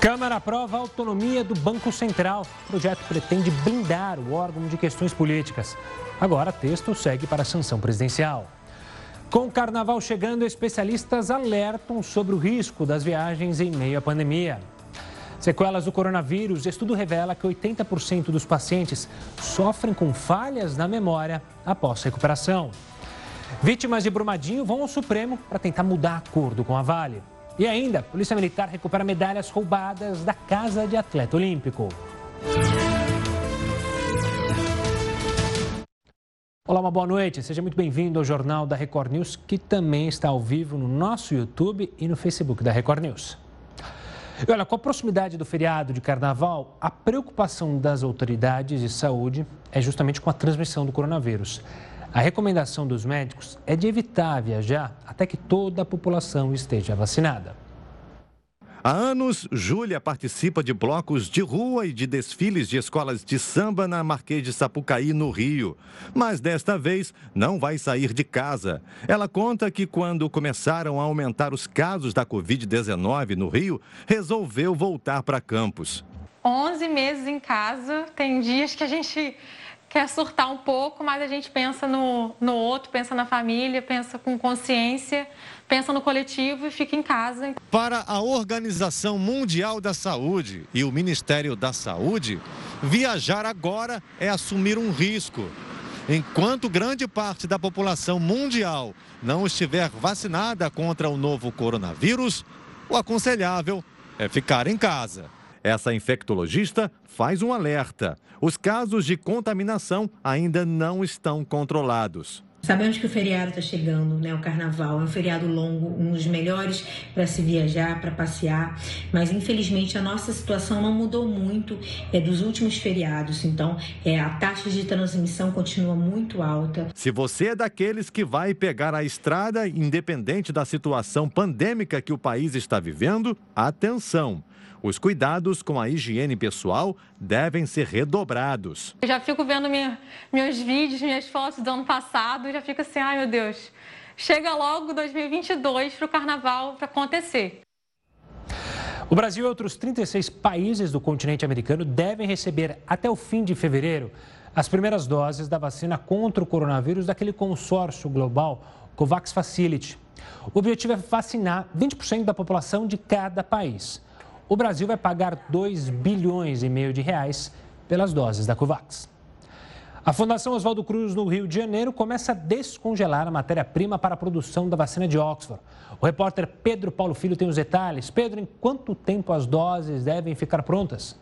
Câmara aprova a autonomia do Banco Central. O projeto pretende blindar o órgão de questões políticas. Agora, texto segue para a sanção presidencial. Com o carnaval chegando, especialistas alertam sobre o risco das viagens em meio à pandemia. Sequelas do coronavírus, estudo revela que 80% dos pacientes sofrem com falhas na memória após recuperação. Vítimas de Brumadinho vão ao Supremo para tentar mudar acordo com a Vale. E ainda, Polícia Militar recupera medalhas roubadas da casa de atleta olímpico. Olá, uma boa noite. Seja muito bem-vindo ao Jornal da Record News, que também está ao vivo no nosso YouTube e no Facebook da Record News. E olha, com a proximidade do feriado de carnaval, a preocupação das autoridades de saúde é justamente com a transmissão do coronavírus. A recomendação dos médicos é de evitar viajar até que toda a população esteja vacinada. Há anos, Júlia participa de blocos de rua e de desfiles de escolas de samba na Marquês de Sapucaí, no Rio. Mas desta vez não vai sair de casa. Ela conta que quando começaram a aumentar os casos da Covid-19 no Rio, resolveu voltar para Campos. 11 meses em casa, tem dias que a gente quer surtar um pouco, mas a gente pensa no, no outro, pensa na família, pensa com consciência pensa no coletivo e fica em casa. Para a Organização Mundial da Saúde e o Ministério da Saúde, viajar agora é assumir um risco. Enquanto grande parte da população mundial não estiver vacinada contra o novo coronavírus, o aconselhável é ficar em casa. Essa infectologista faz um alerta: os casos de contaminação ainda não estão controlados. Sabemos que o feriado está chegando, né? O carnaval é um feriado longo, um dos melhores para se viajar, para passear, mas infelizmente a nossa situação não mudou muito é, dos últimos feriados, então é, a taxa de transmissão continua muito alta. Se você é daqueles que vai pegar a estrada, independente da situação pandêmica que o país está vivendo, atenção! Os cuidados com a higiene pessoal devem ser redobrados. Eu já fico vendo minha, meus vídeos, minhas fotos do ano passado e já fico assim, ai meu Deus, chega logo 2022 para o carnaval para acontecer. O Brasil e outros 36 países do continente americano devem receber até o fim de fevereiro as primeiras doses da vacina contra o coronavírus daquele consórcio global COVAX Facility. O objetivo é vacinar 20% da população de cada país o Brasil vai pagar 2 bilhões e meio de reais pelas doses da Covax. A Fundação Oswaldo Cruz, no Rio de Janeiro, começa a descongelar a matéria-prima para a produção da vacina de Oxford. O repórter Pedro Paulo Filho tem os detalhes. Pedro, em quanto tempo as doses devem ficar prontas?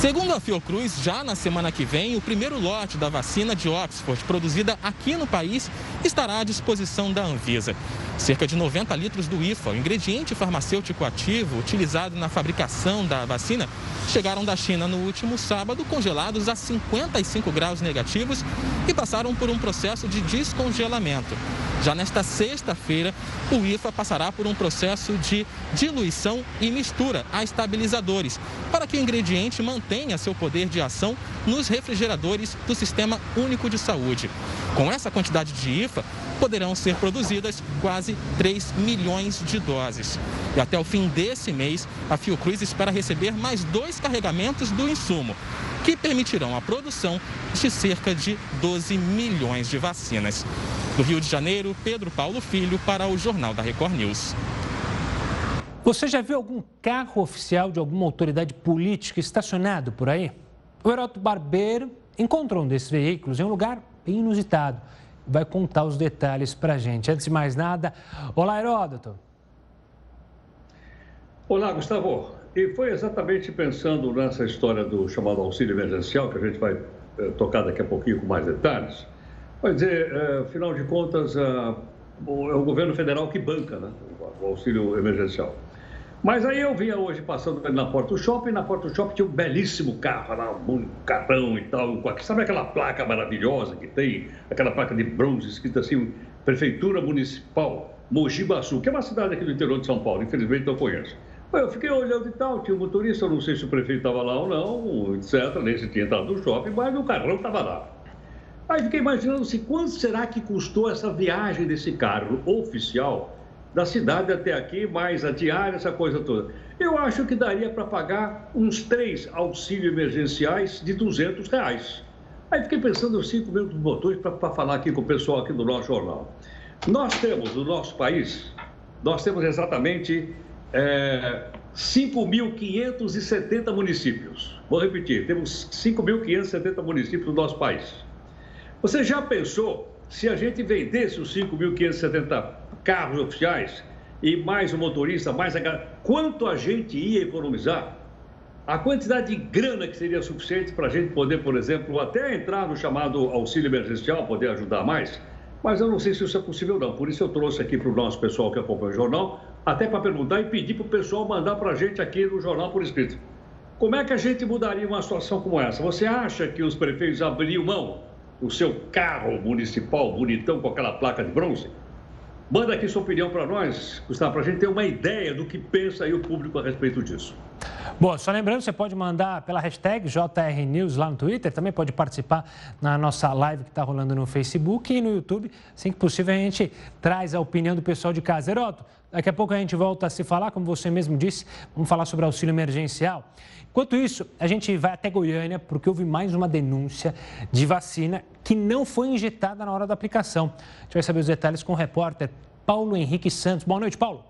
Segundo a Fiocruz, já na semana que vem, o primeiro lote da vacina de Oxford, produzida aqui no país, estará à disposição da Anvisa. Cerca de 90 litros do IFA, o ingrediente farmacêutico ativo utilizado na fabricação da vacina, chegaram da China no último sábado, congelados a 55 graus negativos e passaram por um processo de descongelamento. Já nesta sexta-feira, o IFA passará por um processo de diluição e mistura a estabilizadores, para que o ingrediente mantenha seu poder de ação nos refrigeradores do Sistema Único de Saúde. Com essa quantidade de IFA, poderão ser produzidas quase 3 milhões de doses. E até o fim desse mês, a Fiocruz espera receber mais dois carregamentos do insumo, que permitirão a produção de cerca de 12 milhões de vacinas. Do Rio de Janeiro, Pedro Paulo Filho para o Jornal da Record News. Você já viu algum carro oficial de alguma autoridade política estacionado por aí? O Heroto Barbeiro encontrou um desses veículos em um lugar inusitado vai contar os detalhes para a gente. Antes de mais nada, olá Heródoto. Olá, Gustavo. E foi exatamente pensando nessa história do chamado auxílio emergencial, que a gente vai eh, tocar daqui a pouquinho com mais detalhes. Vai dizer, eh, afinal de contas, eh, é o governo federal que banca né, o auxílio emergencial. Mas aí eu vinha hoje passando na porta do shopping, na porta do shopping tinha um belíssimo carro lá, um carrão e tal. Sabe aquela placa maravilhosa que tem? Aquela placa de bronze escrita assim, Prefeitura Municipal Mogi Baçu, que é uma cidade aqui do interior de São Paulo, infelizmente não conheço. Eu fiquei olhando e tal, tinha um motorista, não sei se o prefeito estava lá ou não, etc., nem se tinha entrado no shopping, mas o carrão estava lá. Aí fiquei imaginando se quanto será que custou essa viagem desse carro oficial da cidade até aqui, mais a diária, essa coisa toda. Eu acho que daria para pagar uns três auxílios emergenciais de 200 reais. Aí fiquei pensando cinco minutos botões para falar aqui com o pessoal aqui do nosso jornal. Nós temos no nosso país, nós temos exatamente é, 5.570 municípios. Vou repetir, temos 5.570 municípios no nosso país. Você já pensou se a gente vendesse os 5.570 carros oficiais e mais o motorista, mais a... quanto a gente ia economizar? A quantidade de grana que seria suficiente para a gente poder, por exemplo, até entrar no chamado auxílio emergencial, poder ajudar mais, mas eu não sei se isso é possível não. Por isso eu trouxe aqui para o nosso pessoal que acompanha o jornal, até para perguntar e pedir para o pessoal mandar para a gente aqui no jornal por escrito. Como é que a gente mudaria uma situação como essa? Você acha que os prefeitos abriam mão do seu carro municipal bonitão com aquela placa de bronze? Manda aqui sua opinião para nós, Gustavo, para a gente ter uma ideia do que pensa aí o público a respeito disso. Bom, só lembrando, você pode mandar pela hashtag JRNews lá no Twitter, também pode participar na nossa live que está rolando no Facebook e no YouTube. Assim que possível, a gente traz a opinião do pessoal de casa. Heroto, daqui a pouco a gente volta a se falar, como você mesmo disse, vamos falar sobre auxílio emergencial. Enquanto isso, a gente vai até Goiânia, porque houve mais uma denúncia de vacina que não foi injetada na hora da aplicação. A gente vai saber os detalhes com o repórter Paulo Henrique Santos. Boa noite, Paulo.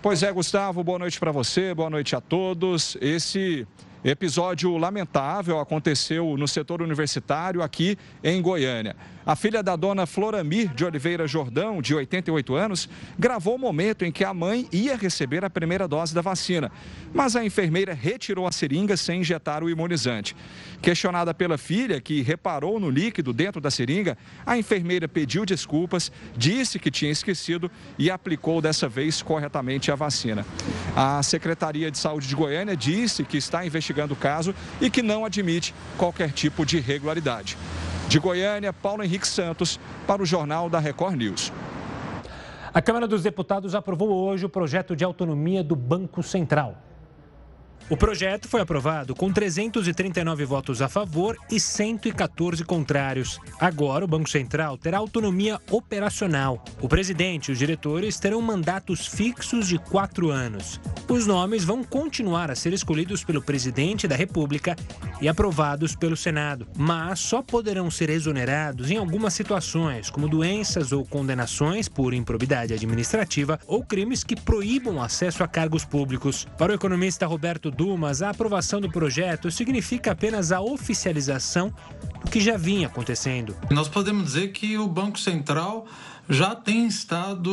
Pois é, Gustavo, boa noite para você, boa noite a todos. Esse episódio lamentável aconteceu no setor universitário aqui em Goiânia. A filha da dona Floramir de Oliveira Jordão, de 88 anos, gravou o momento em que a mãe ia receber a primeira dose da vacina, mas a enfermeira retirou a seringa sem injetar o imunizante. Questionada pela filha, que reparou no líquido dentro da seringa, a enfermeira pediu desculpas, disse que tinha esquecido e aplicou dessa vez corretamente a vacina. A Secretaria de Saúde de Goiânia disse que está investigando o caso e que não admite qualquer tipo de irregularidade. De Goiânia, Paulo Henrique Santos, para o Jornal da Record News. A Câmara dos Deputados aprovou hoje o projeto de autonomia do Banco Central. O projeto foi aprovado com 339 votos a favor e 114 contrários. Agora, o Banco Central terá autonomia operacional. O presidente e os diretores terão mandatos fixos de quatro anos. Os nomes vão continuar a ser escolhidos pelo presidente da República e aprovados pelo Senado, mas só poderão ser exonerados em algumas situações, como doenças ou condenações por improbidade administrativa ou crimes que proíbam acesso a cargos públicos. Para o economista Roberto Dumas, a aprovação do projeto significa apenas a oficialização do que já vinha acontecendo. Nós podemos dizer que o Banco Central já tem estado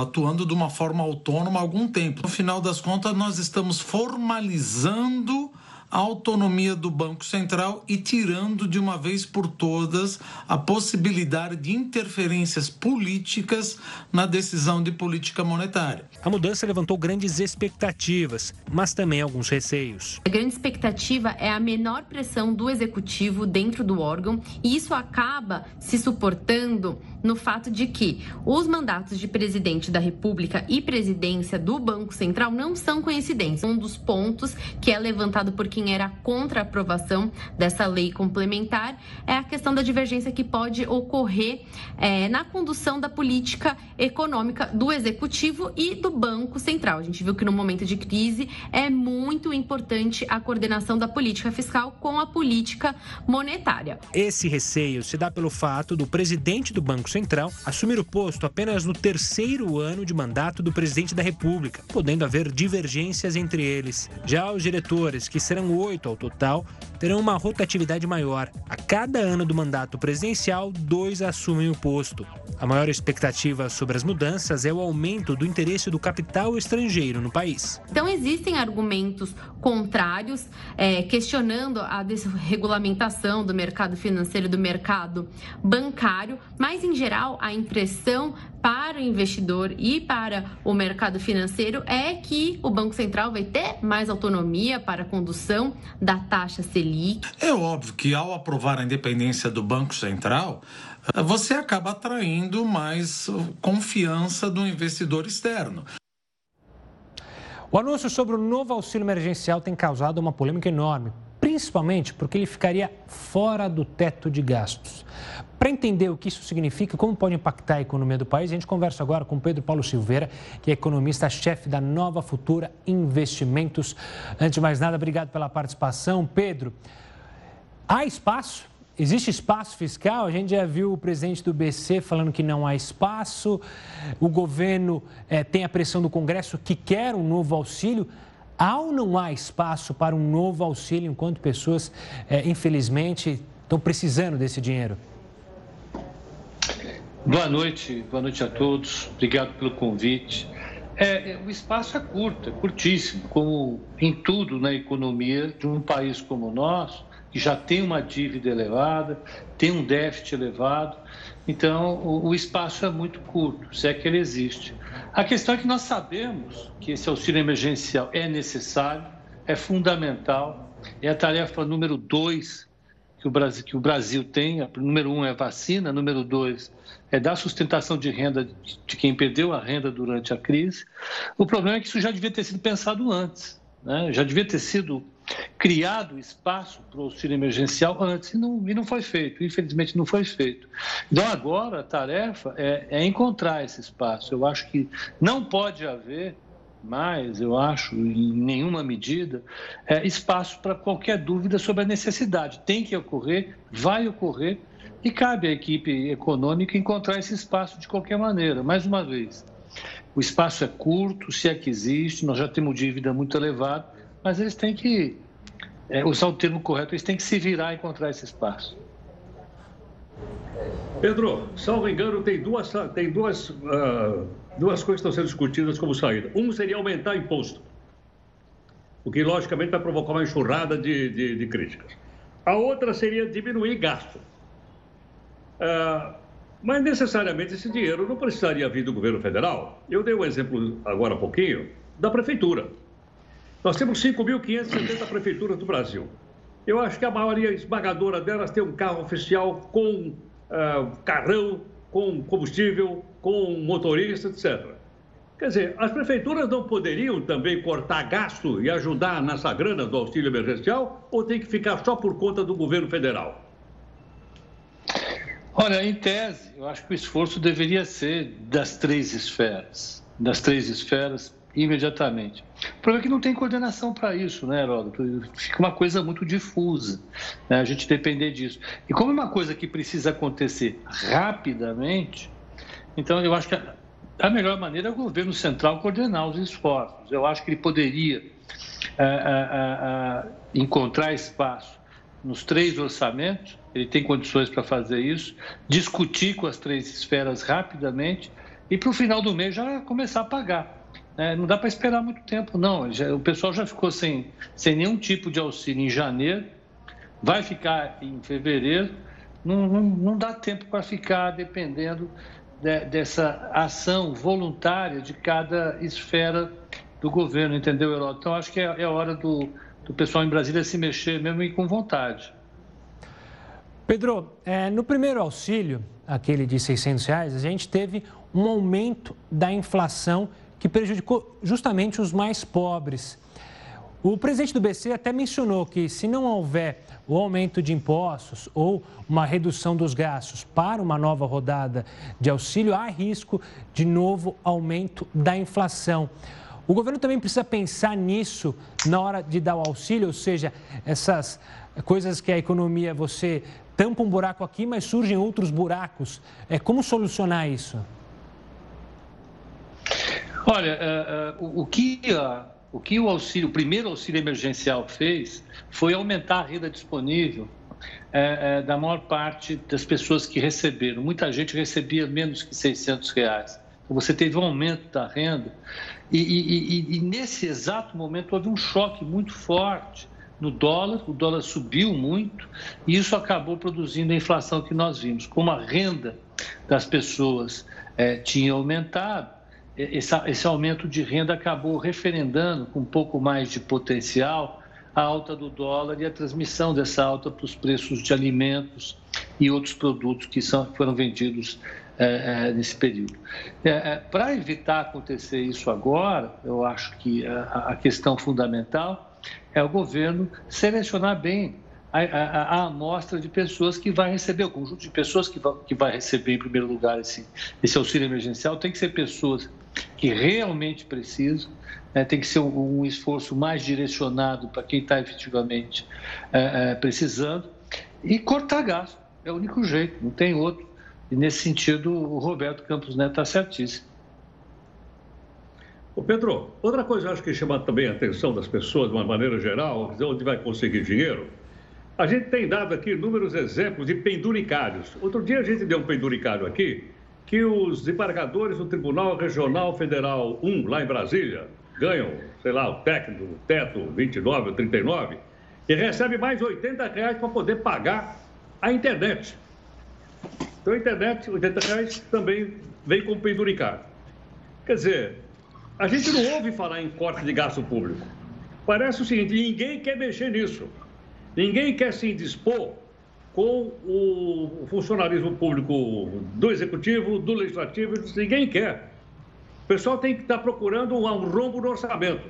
atuando de uma forma autônoma há algum tempo. No final das contas, nós estamos formalizando a autonomia do Banco Central e tirando de uma vez por todas a possibilidade de interferências políticas na decisão de política monetária. A mudança levantou grandes expectativas, mas também alguns receios. A grande expectativa é a menor pressão do executivo dentro do órgão e isso acaba se suportando no fato de que os mandatos de presidente da República e presidência do Banco Central não são coincidência. Um dos pontos que é levantado por quem era contra a aprovação dessa lei complementar é a questão da divergência que pode ocorrer é, na condução da política econômica do Executivo e do Banco Central. A gente viu que no momento de crise é muito importante a coordenação da política fiscal com a política monetária. Esse receio se dá pelo fato do presidente do Banco Central assumir o posto apenas no terceiro ano de mandato do presidente da República, podendo haver divergências entre eles. Já os diretores, que serão oito ao total, terão uma rotatividade maior. A cada ano do mandato presidencial, dois assumem o posto. A maior expectativa sobre as mudanças é o aumento do interesse do capital estrangeiro no país. Então, existem argumentos contrários, é, questionando a desregulamentação do mercado financeiro e do mercado bancário, mas, em geral, a impressão para o investidor e para o mercado financeiro é que o Banco Central vai ter mais autonomia para a condução da taxa Selic. É óbvio que, ao aprovar a independência do Banco Central, você acaba atraindo mais confiança do investidor externo. O anúncio sobre o novo auxílio emergencial tem causado uma polêmica enorme, principalmente porque ele ficaria fora do teto de gastos. Para entender o que isso significa e como pode impactar a economia do país, a gente conversa agora com Pedro Paulo Silveira, que é economista-chefe da Nova Futura Investimentos. Antes de mais nada, obrigado pela participação. Pedro, há espaço? Existe espaço fiscal? A gente já viu o presidente do BC falando que não há espaço. O governo é, tem a pressão do Congresso que quer um novo auxílio. Há ou não há espaço para um novo auxílio enquanto pessoas, é, infelizmente, estão precisando desse dinheiro? Boa noite, boa noite a todos. Obrigado pelo convite. É, é, o espaço é curto, é curtíssimo, como em tudo na economia de um país como o nosso, que já tem uma dívida elevada, tem um déficit elevado, então o, o espaço é muito curto, se é que ele existe. A questão é que nós sabemos que esse auxílio emergencial é necessário, é fundamental, é a tarefa número dois que o Brasil, que o Brasil tem. Número um é vacina, número dois é dar sustentação de renda de quem perdeu a renda durante a crise. O problema é que isso já devia ter sido pensado antes, né? já devia ter sido criado espaço para o auxílio emergencial antes e não, e não foi feito, infelizmente não foi feito. Então agora a tarefa é, é encontrar esse espaço. Eu acho que não pode haver mais, eu acho, em nenhuma medida, é, espaço para qualquer dúvida sobre a necessidade. Tem que ocorrer, vai ocorrer, e cabe à equipe econômica encontrar esse espaço de qualquer maneira. Mais uma vez, o espaço é curto, se é que existe, nós já temos dívida muito elevada, mas eles têm que é, usar o termo correto, eles têm que se virar e encontrar esse espaço. Pedro, salvo engano, tem duas, tem duas, uh, duas coisas estão sendo discutidas como saída. Um seria aumentar imposto, o que logicamente vai provocar uma enxurrada de, de, de críticas. A outra seria diminuir gasto. Uh, mas necessariamente esse dinheiro não precisaria vir do governo federal. Eu dei um exemplo agora há pouquinho da prefeitura. Nós temos 5.570 prefeituras do Brasil. Eu acho que a maioria esmagadora delas tem um carro oficial com uh, carrão, com combustível, com motorista, etc. Quer dizer, as prefeituras não poderiam também cortar gasto e ajudar nessa grana do auxílio emergencial ou tem que ficar só por conta do governo federal? Olha, em tese, eu acho que o esforço deveria ser das três esferas, das três esferas imediatamente. O problema é que não tem coordenação para isso, né, Heródoto? Fica uma coisa muito difusa, né? a gente depender disso. E como é uma coisa que precisa acontecer rapidamente, então eu acho que a melhor maneira é o governo central coordenar os esforços. Eu acho que ele poderia a, a, a, encontrar espaço nos três orçamentos, ele tem condições para fazer isso, discutir com as três esferas rapidamente e para o final do mês já começar a pagar. É, não dá para esperar muito tempo, não. Já, o pessoal já ficou sem, sem nenhum tipo de auxílio em janeiro, vai ficar em fevereiro. Não, não, não dá tempo para ficar dependendo de, dessa ação voluntária de cada esfera do governo, entendeu, Heródoto? Então, acho que é, é hora do, do pessoal em Brasília se mexer mesmo e com vontade. Pedro, é, no primeiro auxílio, aquele de 600 reais, a gente teve um aumento da inflação que prejudicou justamente os mais pobres. O presidente do BC até mencionou que se não houver o aumento de impostos ou uma redução dos gastos para uma nova rodada de auxílio, há risco de novo aumento da inflação. O governo também precisa pensar nisso na hora de dar o auxílio, ou seja, essas coisas que a economia você tampa um buraco aqui, mas surgem outros buracos. É como solucionar isso? Olha, uh, uh, o, que, uh, o que o auxílio, o primeiro auxílio emergencial fez foi aumentar a renda disponível eh, eh, da maior parte das pessoas que receberam. Muita gente recebia menos que 600 reais. Então, você teve um aumento da renda e, e, e, e nesse exato momento houve um choque muito forte no dólar, o dólar subiu muito e isso acabou produzindo a inflação que nós vimos. Como a renda das pessoas eh, tinha aumentado, esse, aumento de renda acabou referendando com um pouco mais de potencial a alta do dólar e a transmissão dessa alta para os preços de alimentos e outros produtos que são, foram vendidos é, é, nesse período. É, é para evitar acontecer isso agora, eu acho que a, a, questão fundamental é o governo selecionar bem a, a, a, amostra de pessoas que vai receber, o conjunto de pessoas que vai, que vai receber, em primeiro lugar, esse, esse auxílio emergencial, tem que ser pessoas que realmente precisam, né? tem que ser um, um, esforço mais direcionado para quem está efetivamente é, é, precisando, e cortar gasto. É o único jeito, não tem outro. E nesse sentido, o Roberto Campos Neto está certíssimo. Ô Pedro, outra coisa acho que chama também a atenção das pessoas, de uma maneira geral, onde vai conseguir dinheiro, a gente tem dado aqui inúmeros exemplos de penduricários. Outro dia a gente deu um penduricário aqui, que os desembargadores do Tribunal Regional Federal 1, lá em Brasília, ganham, sei lá, o técnico, o teto 29 ou 39, e recebe mais 80 reais para poder pagar a internet. Então a internet, 80 reais, também vem com penduricário. Quer dizer, a gente não ouve falar em corte de gasto público. Parece o seguinte: ninguém quer mexer nisso. Ninguém quer se indispor com o funcionalismo público do executivo, do legislativo, ninguém quer. O pessoal tem que estar procurando um, rombo no orçamento.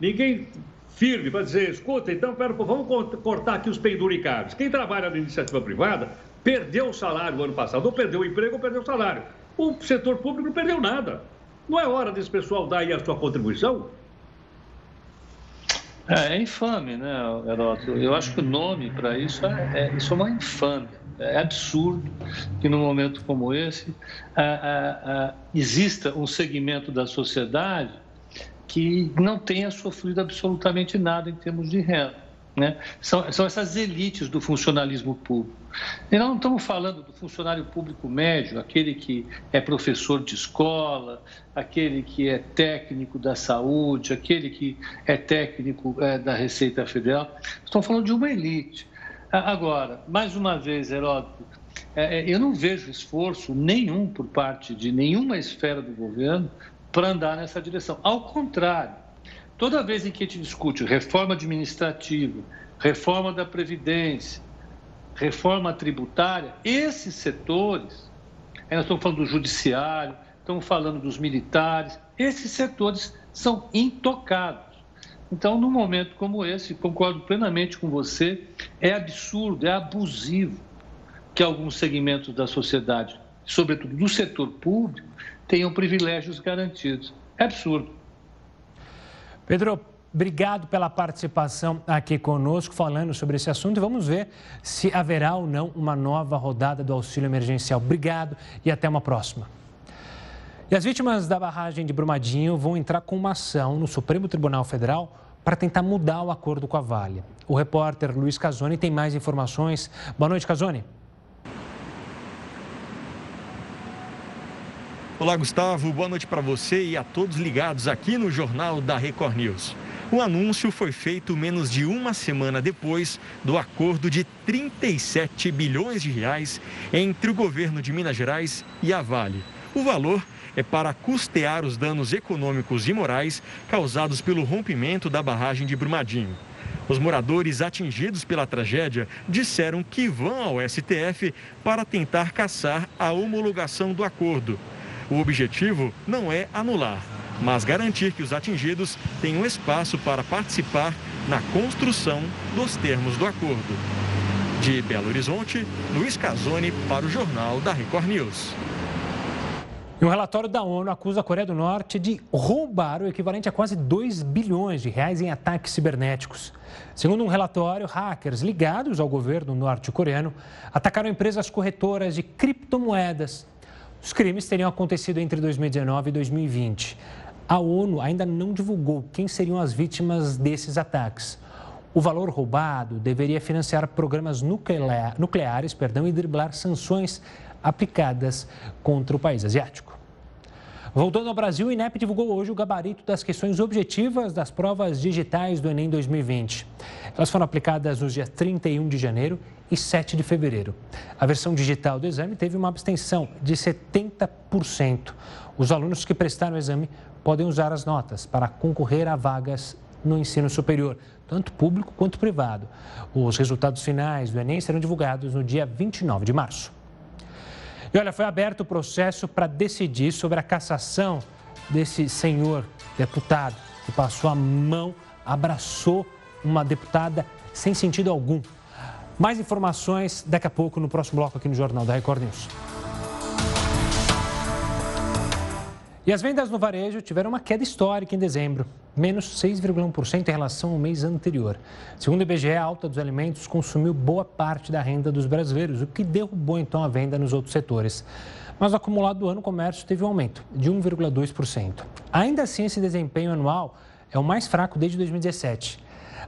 Ninguém firme para dizer, escuta, então, pera, vamos cortar aqui os penduricários. Quem trabalha na iniciativa privada perdeu o salário no ano passado, ou perdeu o emprego ou perdeu o salário. O setor público não perdeu nada. Não é hora desse pessoal dar aí a sua contribuição? É, é infame, né, Heródoto? Eu acho que o nome para isso é, é, isso é uma infâmia. É absurdo que num momento como esse a, a, a, exista um segmento da sociedade que não tenha sofrido absolutamente nada em termos de renda. Né? São, são essas elites do funcionalismo público. E nós não estamos falando do funcionário público médio, aquele que é professor de escola, aquele que é técnico da saúde, aquele que é técnico é, da Receita Federal. Estamos falando de uma elite. Agora, mais uma vez, Heródoto, é, é, eu não vejo esforço nenhum por parte de nenhuma esfera do governo para andar nessa direção. Ao contrário, Toda vez em que a gente discute reforma administrativa, reforma da Previdência, reforma tributária, esses setores, nós estamos falando do judiciário, estamos falando dos militares, esses setores são intocados. Então, num momento como esse, concordo plenamente com você, é absurdo, é abusivo que alguns segmentos da sociedade, sobretudo do setor público, tenham privilégios garantidos. É absurdo. Pedro, obrigado pela participação aqui conosco, falando sobre esse assunto e vamos ver se haverá ou não uma nova rodada do auxílio emergencial. Obrigado e até uma próxima. E as vítimas da barragem de Brumadinho vão entrar com uma ação no Supremo Tribunal Federal para tentar mudar o acordo com a Vale. O repórter Luiz Casoni tem mais informações. Boa noite, Casoni. Olá, Gustavo. Boa noite para você e a todos ligados aqui no Jornal da Record News. O anúncio foi feito menos de uma semana depois do acordo de 37 bilhões de reais entre o governo de Minas Gerais e a Vale. O valor é para custear os danos econômicos e morais causados pelo rompimento da barragem de Brumadinho. Os moradores atingidos pela tragédia disseram que vão ao STF para tentar caçar a homologação do acordo. O objetivo não é anular, mas garantir que os atingidos tenham espaço para participar na construção dos termos do acordo. De Belo Horizonte, Luiz Casoni para o Jornal da Record News. um relatório da ONU acusa a Coreia do Norte de roubar o equivalente a quase 2 bilhões de reais em ataques cibernéticos. Segundo um relatório, hackers ligados ao governo norte-coreano atacaram empresas corretoras de criptomoedas os crimes teriam acontecido entre 2019 e 2020. A ONU ainda não divulgou quem seriam as vítimas desses ataques. O valor roubado deveria financiar programas nucleares, perdão, e driblar sanções aplicadas contra o país asiático. Voltando ao Brasil, o INEP divulgou hoje o gabarito das questões objetivas das provas digitais do Enem 2020. Elas foram aplicadas nos dias 31 de janeiro e 7 de fevereiro. A versão digital do exame teve uma abstenção de 70%. Os alunos que prestaram o exame podem usar as notas para concorrer a vagas no ensino superior, tanto público quanto privado. Os resultados finais do Enem serão divulgados no dia 29 de março. E olha, foi aberto o processo para decidir sobre a cassação desse senhor deputado que passou a mão, abraçou uma deputada sem sentido algum. Mais informações daqui a pouco no próximo bloco aqui no Jornal da Record News. E as vendas no varejo tiveram uma queda histórica em dezembro, menos 6,1% em relação ao mês anterior. Segundo o IBGE, a alta dos alimentos consumiu boa parte da renda dos brasileiros, o que derrubou então a venda nos outros setores. Mas no acumulado do ano, o comércio teve um aumento de 1,2%. Ainda assim, esse desempenho anual é o mais fraco desde 2017.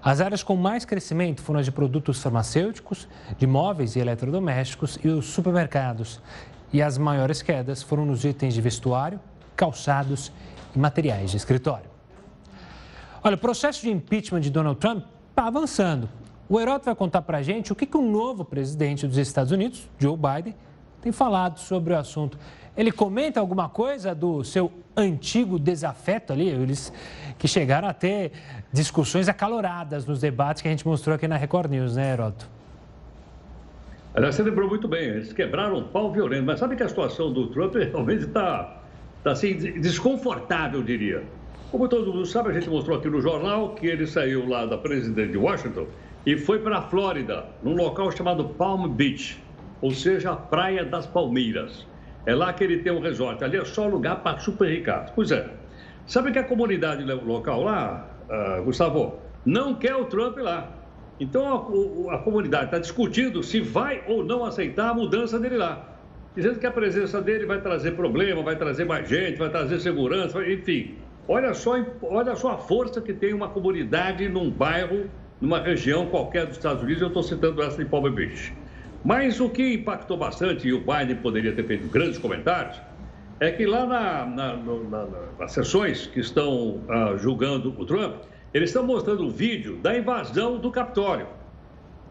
As áreas com mais crescimento foram as de produtos farmacêuticos, de móveis e eletrodomésticos e os supermercados. E as maiores quedas foram nos itens de vestuário, calçados e materiais de escritório. Olha, o processo de impeachment de Donald Trump está avançando. O Heroto vai contar para a gente o que, que o novo presidente dos Estados Unidos, Joe Biden, tem falado sobre o assunto. Ele comenta alguma coisa do seu antigo desafeto ali, eles que chegaram a ter discussões acaloradas nos debates que a gente mostrou aqui na Record News, né, Heroto? Aliás, você lembrou muito bem, eles quebraram um pau violento, mas sabe que a situação do Trump realmente está Está assim, desconfortável, eu diria. Como todo mundo sabe, a gente mostrou aqui no jornal que ele saiu lá da presidente de Washington e foi para a Flórida, num local chamado Palm Beach, ou seja, a Praia das Palmeiras. É lá que ele tem um resort. Ali é só lugar para super. Pois é. Sabe que a comunidade local lá, uh, Gustavo, não quer o Trump lá. Então a, a comunidade está discutindo se vai ou não aceitar a mudança dele lá dizendo que a presença dele vai trazer problema, vai trazer mais gente, vai trazer segurança, enfim. Olha só, olha só a força que tem uma comunidade num bairro, numa região qualquer dos Estados Unidos, eu estou citando essa de Palm Beach. Mas o que impactou bastante, e o Biden poderia ter feito grandes comentários, é que lá na, na, na, nas sessões que estão uh, julgando o Trump, eles estão mostrando o vídeo da invasão do Capitólio.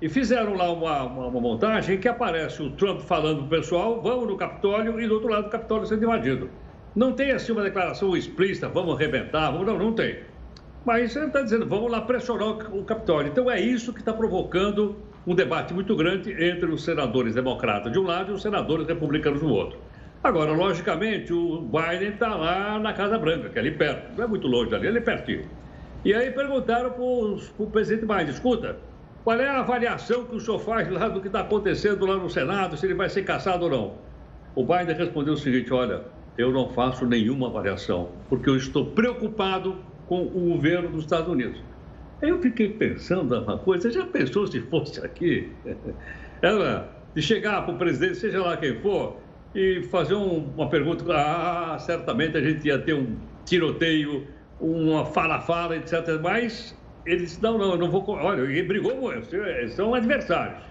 E fizeram lá uma, uma, uma montagem que aparece o Trump falando para o pessoal, vamos no Capitólio, e do outro lado o Capitólio sendo invadido. Não tem assim uma declaração explícita, vamos arrebentar, vamos... não, não tem. Mas ele está dizendo, vamos lá pressionar o Capitólio. Então é isso que está provocando um debate muito grande entre os senadores democratas de um lado e os senadores republicanos do outro. Agora, logicamente, o Biden está lá na Casa Branca, que é ali perto, não é muito longe dali, é ali pertinho. E aí perguntaram para o presidente Biden, escuta, qual é a avaliação que o senhor faz lá do que está acontecendo lá no Senado, se ele vai ser caçado ou não? O Biden respondeu o seguinte: olha, eu não faço nenhuma avaliação, porque eu estou preocupado com o governo dos Estados Unidos. Eu fiquei pensando uma coisa, já pensou se fosse aqui? Ela, de chegar para o presidente, seja lá quem for, e fazer um, uma pergunta, ah, certamente a gente ia ter um tiroteio, uma fala-fala, etc. Mas ele disse, não, não, eu não vou. Olha, ele brigou muito, são adversários.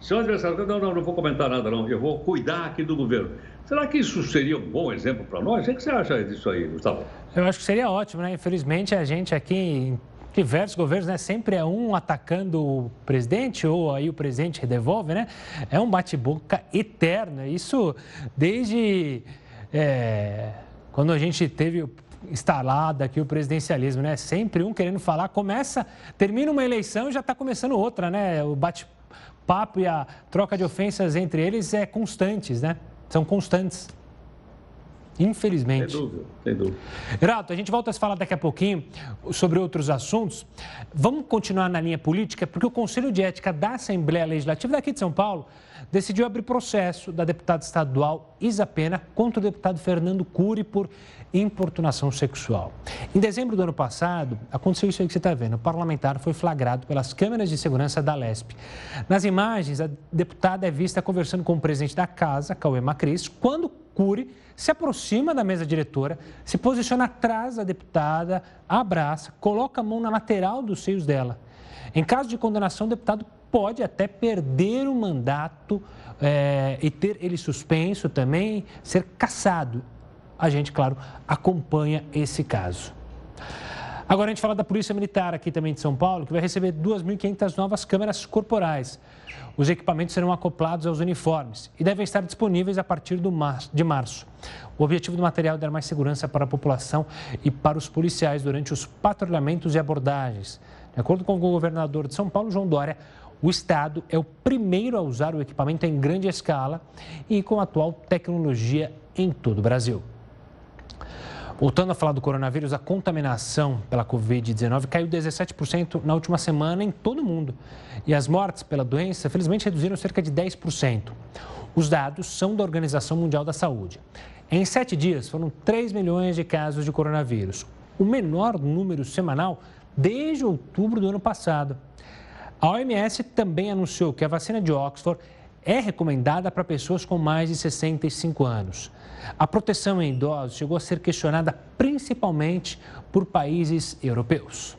São adversários. Não, não, não vou comentar nada, não. Eu vou cuidar aqui do governo. Será que isso seria um bom exemplo para nós? O que você acha disso aí, Gustavo? Eu acho que seria ótimo, né? Infelizmente, a gente aqui em diversos governos, né? Sempre é um atacando o presidente ou aí o presidente devolve, né? É um bate-boca eterno. Isso desde é, quando a gente teve instalada aqui o presidencialismo, né? Sempre um querendo falar, começa, termina uma eleição e já está começando outra, né? O bate-papo e a troca de ofensas entre eles é constantes, né? São constantes. Infelizmente. Sem dúvida, sem dúvida. Renato, a gente volta a se falar daqui a pouquinho sobre outros assuntos. Vamos continuar na linha política, porque o Conselho de Ética da Assembleia Legislativa daqui de São Paulo decidiu abrir processo da deputada estadual Isa Pena contra o deputado Fernando Cury por importunação sexual. Em dezembro do ano passado, aconteceu isso aí que você está vendo. O parlamentar foi flagrado pelas câmeras de segurança da LESP. Nas imagens, a deputada é vista conversando com o presidente da casa, Cauê Macris, quando Cury se aproxima da mesa diretora, se posiciona atrás da deputada, abraça, coloca a mão na lateral dos seios dela. Em caso de condenação, o deputado pode até perder o mandato é, e ter ele suspenso também, ser cassado a gente, claro, acompanha esse caso. Agora a gente fala da Polícia Militar aqui também de São Paulo, que vai receber 2.500 novas câmeras corporais. Os equipamentos serão acoplados aos uniformes e devem estar disponíveis a partir de março. O objetivo do material é dar mais segurança para a população e para os policiais durante os patrulhamentos e abordagens. De acordo com o governador de São Paulo, João Dória, o Estado é o primeiro a usar o equipamento em grande escala e com a atual tecnologia em todo o Brasil. Voltando a falar do coronavírus, a contaminação pela Covid-19 caiu 17% na última semana em todo o mundo. E as mortes pela doença, felizmente, reduziram cerca de 10%. Os dados são da Organização Mundial da Saúde. Em sete dias, foram 3 milhões de casos de coronavírus, o menor número semanal desde outubro do ano passado. A OMS também anunciou que a vacina de Oxford é recomendada para pessoas com mais de 65 anos. A proteção em idosos chegou a ser questionada principalmente por países europeus.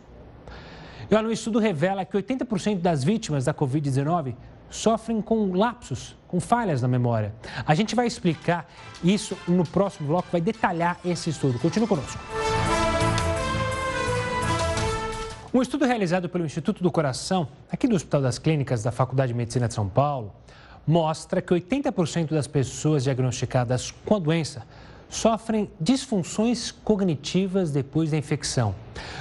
E olha, um estudo revela que 80% das vítimas da Covid-19 sofrem com lapsos, com falhas na memória. A gente vai explicar isso no próximo bloco, vai detalhar esse estudo. Continue conosco. Um estudo realizado pelo Instituto do Coração, aqui do Hospital das Clínicas da Faculdade de Medicina de São Paulo, mostra que 80% das pessoas diagnosticadas com a doença sofrem disfunções cognitivas depois da infecção.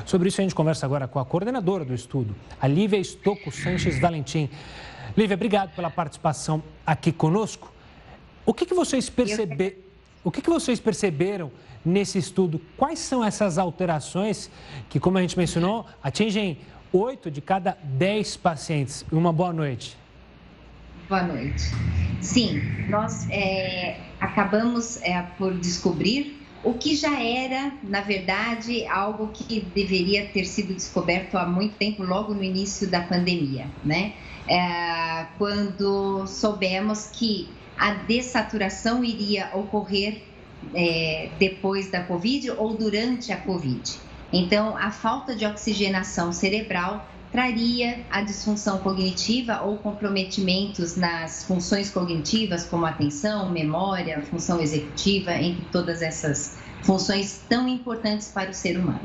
Sobre isso, a gente conversa agora com a coordenadora do estudo, a Lívia Estocco Sanches Valentim. Lívia, obrigado pela participação aqui conosco. O que, que vocês perceberam? O que, que vocês perceberam nesse estudo? Quais são essas alterações que, como a gente mencionou, atingem 8 de cada 10 pacientes? Uma boa noite. Boa noite. Sim, nós é, acabamos é, por descobrir o que já era, na verdade, algo que deveria ter sido descoberto há muito tempo, logo no início da pandemia, né? É, quando soubemos que a dessaturação iria ocorrer é, depois da Covid ou durante a Covid. Então, a falta de oxigenação cerebral traria a disfunção cognitiva ou comprometimentos nas funções cognitivas, como atenção, memória, função executiva, entre todas essas funções tão importantes para o ser humano.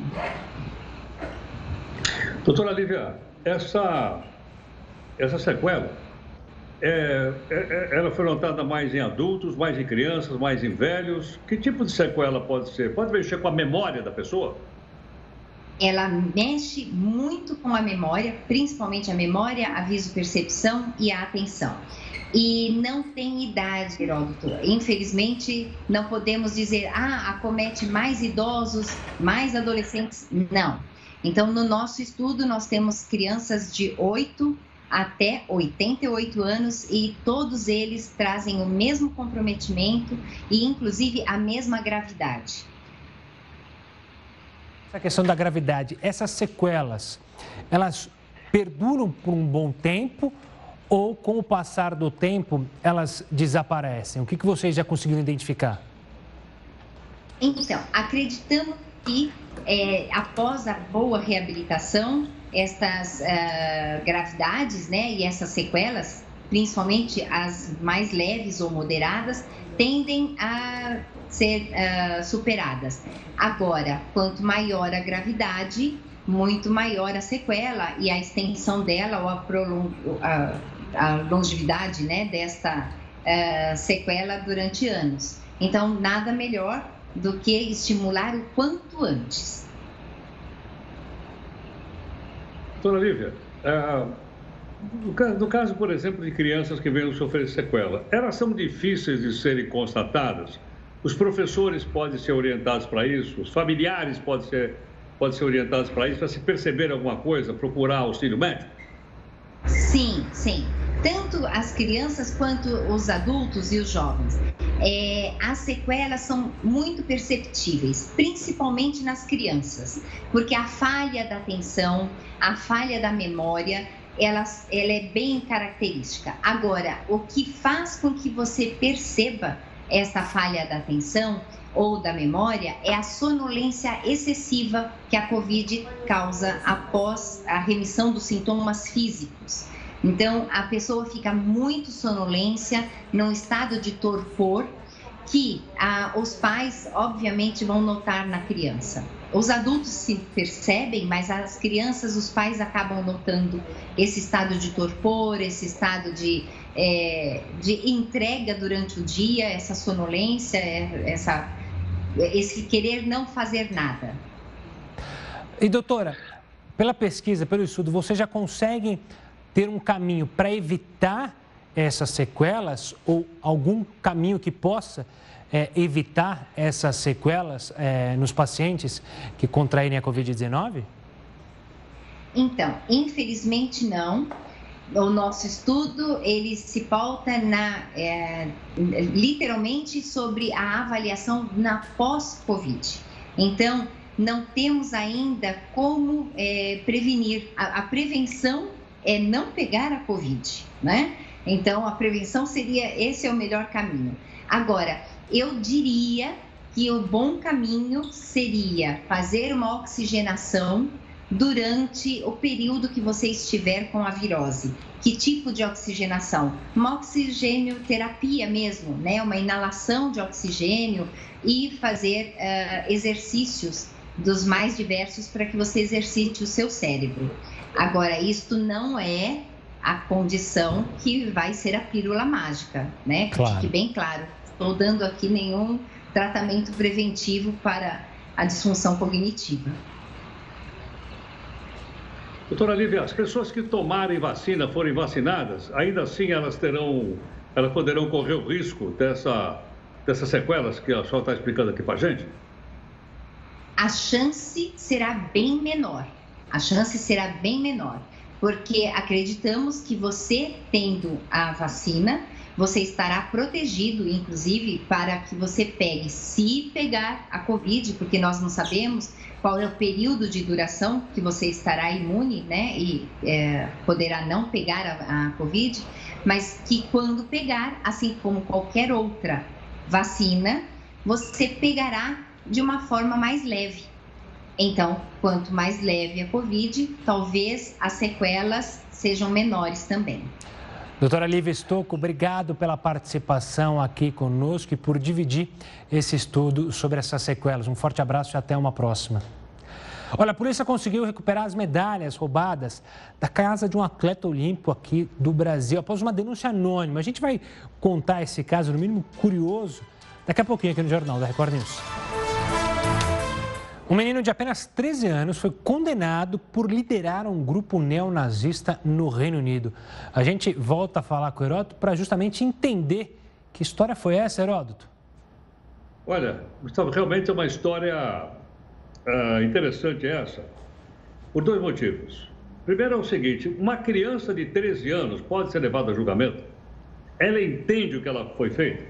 Doutora Lívia, essa, essa sequela, é, é, é, ela foi notada mais em adultos, mais em crianças, mais em velhos? Que tipo de sequela pode ser? Pode mexer com a memória da pessoa? ela mexe muito com a memória, principalmente a memória, a viso-percepção e a atenção. E não tem idade, Heródoto. Infelizmente, não podemos dizer, ah, acomete mais idosos, mais adolescentes. Não. Então, no nosso estudo, nós temos crianças de 8 até 88 anos e todos eles trazem o mesmo comprometimento e, inclusive, a mesma gravidade. Essa questão da gravidade, essas sequelas, elas perduram por um bom tempo ou com o passar do tempo elas desaparecem? O que, que vocês já conseguiram identificar? Então, acreditamos que é, após a boa reabilitação, estas uh, gravidades né, e essas sequelas, principalmente as mais leves ou moderadas, tendem a ser uh, superadas. Agora, quanto maior a gravidade, muito maior a sequela e a extensão dela ou a, prolong... a, a longevidade né, desta uh, sequela durante anos. Então, nada melhor do que estimular o quanto antes. Doutora Lívia, no, caso, no caso, por exemplo, de crianças que venham sofrer sequela, elas são difíceis de serem constatadas? Os professores podem ser orientados para isso, os familiares podem ser, podem ser orientados para isso, para se perceber alguma coisa, procurar auxílio médico? Sim, sim. Tanto as crianças quanto os adultos e os jovens. É, as sequelas são muito perceptíveis, principalmente nas crianças, porque a falha da atenção, a falha da memória, ela, ela é bem característica. Agora, o que faz com que você perceba essa falha da atenção ou da memória é a sonolência excessiva que a Covid causa após a remissão dos sintomas físicos. Então, a pessoa fica muito sonolência, num estado de torpor, que ah, os pais, obviamente, vão notar na criança. Os adultos se percebem, mas as crianças, os pais acabam notando esse estado de torpor, esse estado de é, de entrega durante o dia, essa sonolência, essa, esse querer não fazer nada. E doutora, pela pesquisa, pelo estudo, você já consegue ter um caminho para evitar essas sequelas ou algum caminho que possa é, evitar essas sequelas é, nos pacientes que contraírem a Covid-19? Então, infelizmente não. O nosso estudo ele se pauta na é, literalmente sobre a avaliação na pós-Covid. Então, não temos ainda como prevenir. A, a, prevenção é não pegar a Covid, né? Então, a prevenção seria esse é o melhor caminho. Agora, eu diria que o bom caminho seria fazer uma oxigenação durante o período que você estiver com a virose. Que tipo de oxigenação? Uma oxigênio terapia mesmo, né? Uma inalação de oxigênio e fazer uh, exercícios dos mais diversos para que você exercite o seu cérebro. Agora, isto não é a condição que vai ser a pílula mágica, né? Claro. Fique bem claro. Estou dando aqui nenhum tratamento preventivo para a disfunção cognitiva. Doutora Lívia, as pessoas que tomarem vacina, forem vacinadas, ainda assim elas terão, elas poderão correr o risco dessa, dessas sequelas que a senhora está explicando aqui para a gente? A chance será bem menor. A chance será bem menor, porque acreditamos que você tendo a vacina, você estará protegido, inclusive, para que você pegue, se pegar a Covid, porque nós não sabemos qual é o período de duração que você estará imune, né, e é, poderá não pegar a, a Covid, mas que quando pegar, assim como qualquer outra vacina, você pegará de uma forma mais leve. Então, quanto mais leve a Covid, talvez as sequelas sejam menores também. Doutora Lívia Stocco, obrigado pela participação aqui conosco e por dividir esse estudo sobre essas sequelas. Um forte abraço e até uma próxima. Olha, a polícia conseguiu recuperar as medalhas roubadas da casa de um atleta olímpico aqui do Brasil, após uma denúncia anônima. A gente vai contar esse caso, no mínimo curioso, daqui a pouquinho aqui no Jornal da Record News. Um menino de apenas 13 anos foi condenado por liderar um grupo neonazista no Reino Unido. A gente volta a falar com o Heródoto para justamente entender que história foi essa, Heródoto. Olha, Gustavo, realmente é uma história uh, interessante essa, por dois motivos. Primeiro é o seguinte: uma criança de 13 anos pode ser levada a julgamento? Ela entende o que ela foi feita?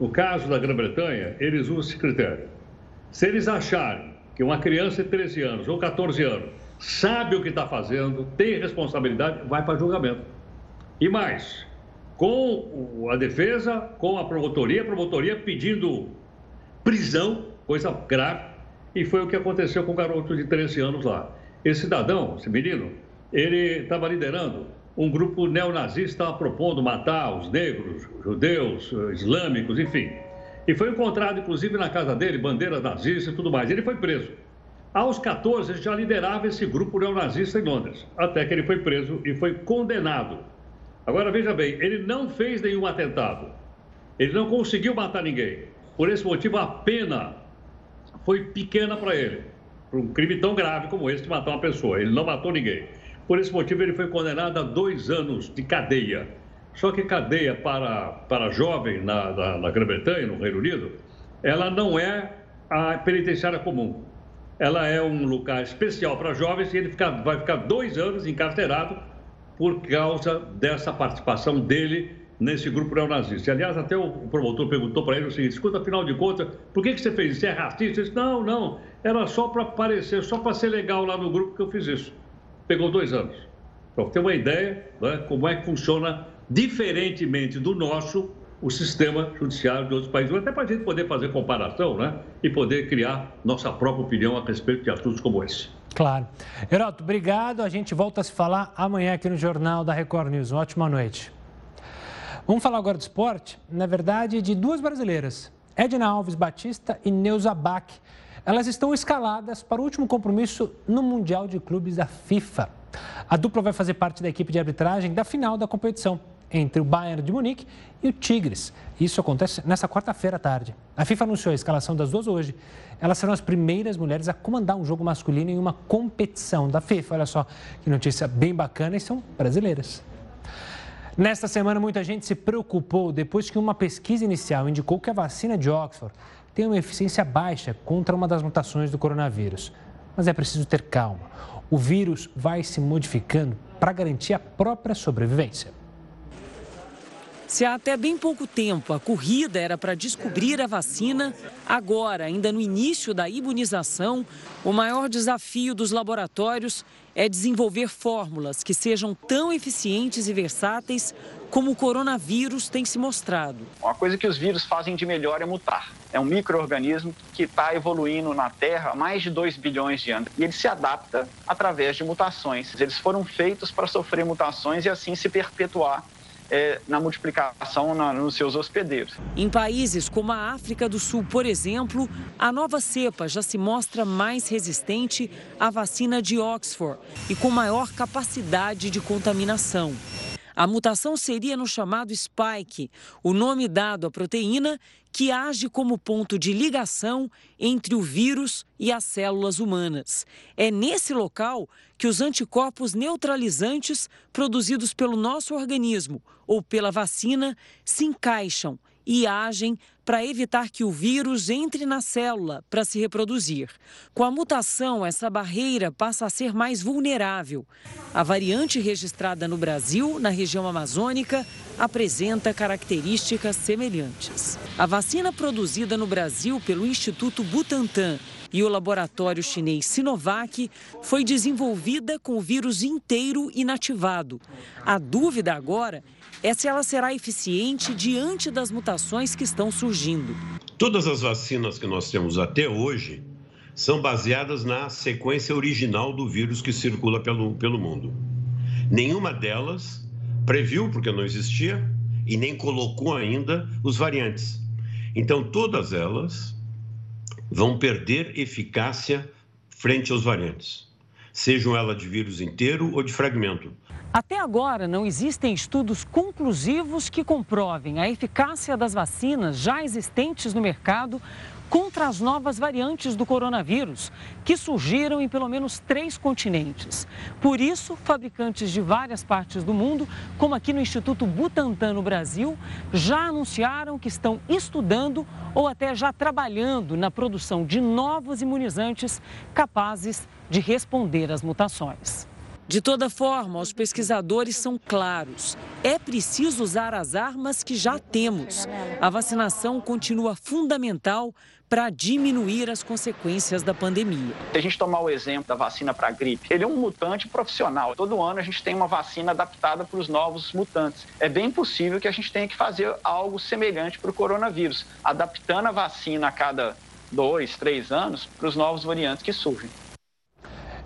No caso da Grã-Bretanha, eles usam esse critério. Se eles acharem que uma criança de 13 anos ou 14 anos sabe o que está fazendo, tem responsabilidade, vai para julgamento. E mais, com a defesa, com a promotoria, a promotoria pedindo prisão, coisa grave, e foi o que aconteceu com o garoto de 13 anos lá. Esse cidadão, esse menino, ele estava liderando um grupo neonazista propondo matar os negros, judeus, islâmicos, enfim. E foi encontrado, inclusive, na casa dele, bandeiras nazistas e tudo mais. Ele foi preso. Aos 14, ele já liderava esse grupo neonazista em Londres, até que ele foi preso e foi condenado. Agora, veja bem, ele não fez nenhum atentado. Ele não conseguiu matar ninguém. Por esse motivo, a pena foi pequena para ele. Por um crime tão grave como esse de matar uma pessoa. Ele não matou ninguém. Por esse motivo, ele foi condenado a dois anos de cadeia. Só que cadeia para, para jovem na, na, na Grã-Bretanha, no Reino Unido, ela não é a penitenciária comum. Ela é um lugar especial para jovens e ele fica, vai ficar dois anos encarcerado por causa dessa participação dele nesse grupo neonazista. Aliás, até o promotor perguntou para ele o seguinte: escuta, afinal de contas, por que, que você fez isso? Você é racista? Ele disse: não, não, era só para aparecer, só para ser legal lá no grupo que eu fiz isso. Pegou dois anos. Para ter uma ideia né, como é que funciona diferentemente do nosso, o sistema judiciário de outros países, até para a gente poder fazer comparação né? e poder criar nossa própria opinião a respeito de assuntos como esse. Claro. Heroto, obrigado. A gente volta a se falar amanhã aqui no Jornal da Record News. Uma ótima noite. Vamos falar agora do esporte, na verdade, de duas brasileiras, Edna Alves Batista e Neuza Bach. Elas estão escaladas para o último compromisso no Mundial de Clubes da FIFA. A dupla vai fazer parte da equipe de arbitragem da final da competição entre o Bayern de Munique e o Tigres. Isso acontece nesta quarta-feira à tarde. A FIFA anunciou a escalação das duas hoje. Elas serão as primeiras mulheres a comandar um jogo masculino em uma competição da FIFA. Olha só que notícia bem bacana e são brasileiras. Nesta semana, muita gente se preocupou depois que uma pesquisa inicial indicou que a vacina de Oxford tem uma eficiência baixa contra uma das mutações do coronavírus. Mas é preciso ter calma. O vírus vai se modificando para garantir a própria sobrevivência. Se há até bem pouco tempo a corrida era para descobrir a vacina, agora, ainda no início da imunização, o maior desafio dos laboratórios é desenvolver fórmulas que sejam tão eficientes e versáteis como o coronavírus tem se mostrado. Uma coisa que os vírus fazem de melhor é mutar. É um microorganismo que está evoluindo na Terra há mais de 2 bilhões de anos. E ele se adapta através de mutações. Eles foram feitos para sofrer mutações e assim se perpetuar é, na multiplicação na, nos seus hospedeiros. Em países como a África do Sul, por exemplo, a nova cepa já se mostra mais resistente à vacina de Oxford e com maior capacidade de contaminação. A mutação seria no chamado spike, o nome dado à proteína que age como ponto de ligação entre o vírus e as células humanas. É nesse local que os anticorpos neutralizantes produzidos pelo nosso organismo ou pela vacina se encaixam e agem para evitar que o vírus entre na célula para se reproduzir. Com a mutação, essa barreira passa a ser mais vulnerável. A variante registrada no Brasil, na região amazônica, apresenta características semelhantes. A vacina produzida no Brasil pelo Instituto Butantan e o laboratório chinês Sinovac foi desenvolvida com o vírus inteiro inativado. A dúvida agora é se ela será eficiente diante das mutações que estão surgindo. Todas as vacinas que nós temos até hoje são baseadas na sequência original do vírus que circula pelo, pelo mundo. Nenhuma delas previu, porque não existia, e nem colocou ainda os variantes. Então, todas elas vão perder eficácia frente aos variantes, sejam elas de vírus inteiro ou de fragmento. Até agora, não existem estudos conclusivos que comprovem a eficácia das vacinas já existentes no mercado contra as novas variantes do coronavírus, que surgiram em pelo menos três continentes. Por isso, fabricantes de várias partes do mundo, como aqui no Instituto Butantan no Brasil, já anunciaram que estão estudando ou até já trabalhando na produção de novos imunizantes capazes de responder às mutações. De toda forma, os pesquisadores são claros. É preciso usar as armas que já temos. A vacinação continua fundamental para diminuir as consequências da pandemia. Se a gente tomar o exemplo da vacina para a gripe, ele é um mutante profissional. Todo ano a gente tem uma vacina adaptada para os novos mutantes. É bem possível que a gente tenha que fazer algo semelhante para o coronavírus, adaptando a vacina a cada dois, três anos para os novos variantes que surgem.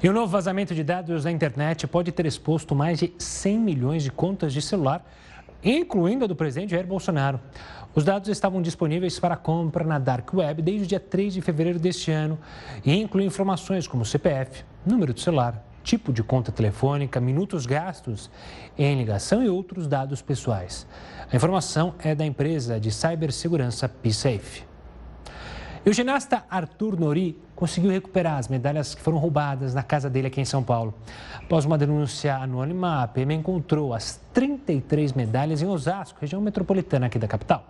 E o novo vazamento de dados na internet pode ter exposto mais de 100 milhões de contas de celular, incluindo a do presidente Jair Bolsonaro. Os dados estavam disponíveis para compra na Dark Web desde o dia 3 de fevereiro deste ano e incluem informações como CPF, número de celular, tipo de conta telefônica, minutos gastos em ligação e outros dados pessoais. A informação é da empresa de cibersegurança PSafe. E o ginasta Arthur Nori conseguiu recuperar as medalhas que foram roubadas na casa dele aqui em São Paulo. Após uma denúncia anônima, a PM encontrou as 33 medalhas em Osasco, região metropolitana aqui da capital.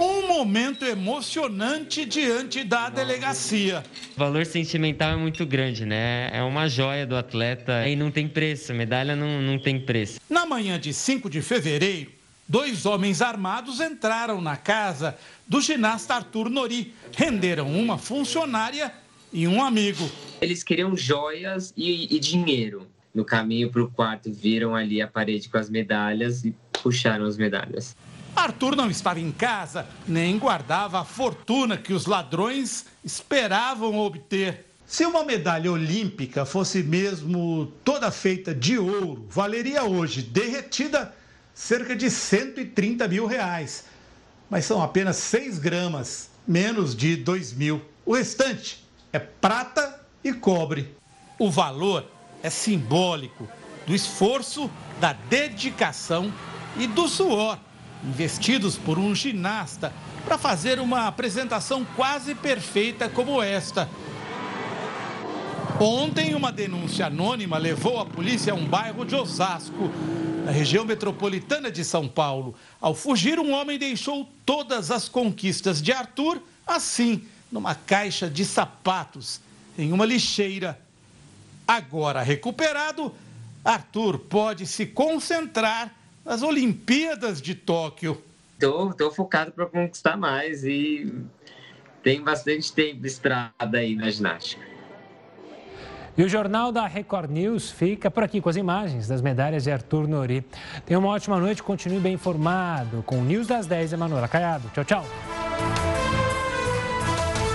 Um momento emocionante diante da delegacia. O valor sentimental é muito grande, né? É uma joia do atleta e não tem preço, medalha não, não tem preço. Na manhã de 5 de fevereiro, dois homens armados entraram na casa do ginasta Arthur Nori. Renderam uma funcionária e um amigo. Eles queriam joias e, e dinheiro. No caminho para o quarto, viram ali a parede com as medalhas e puxaram as medalhas. Arthur não estava em casa, nem guardava a fortuna que os ladrões esperavam obter. Se uma medalha olímpica fosse mesmo toda feita de ouro, valeria hoje, derretida, cerca de 130 mil reais mas são apenas 6 gramas, menos de 2 mil. O restante é prata e cobre. O valor é simbólico do esforço, da dedicação e do suor investidos por um ginasta para fazer uma apresentação quase perfeita como esta. Ontem, uma denúncia anônima levou a polícia a um bairro de Osasco, na região metropolitana de São Paulo. Ao fugir, um homem deixou todas as conquistas de Arthur assim, numa caixa de sapatos, em uma lixeira. Agora recuperado, Arthur pode se concentrar nas Olimpíadas de Tóquio. Tô focado para conquistar mais e tem bastante tempo de estrada aí na ginástica. E o Jornal da Record News fica por aqui com as imagens das medalhas de Arthur Nori. Tenha uma ótima noite, continue bem informado com o News das 10, Emanuela Caiado. Tchau, tchau.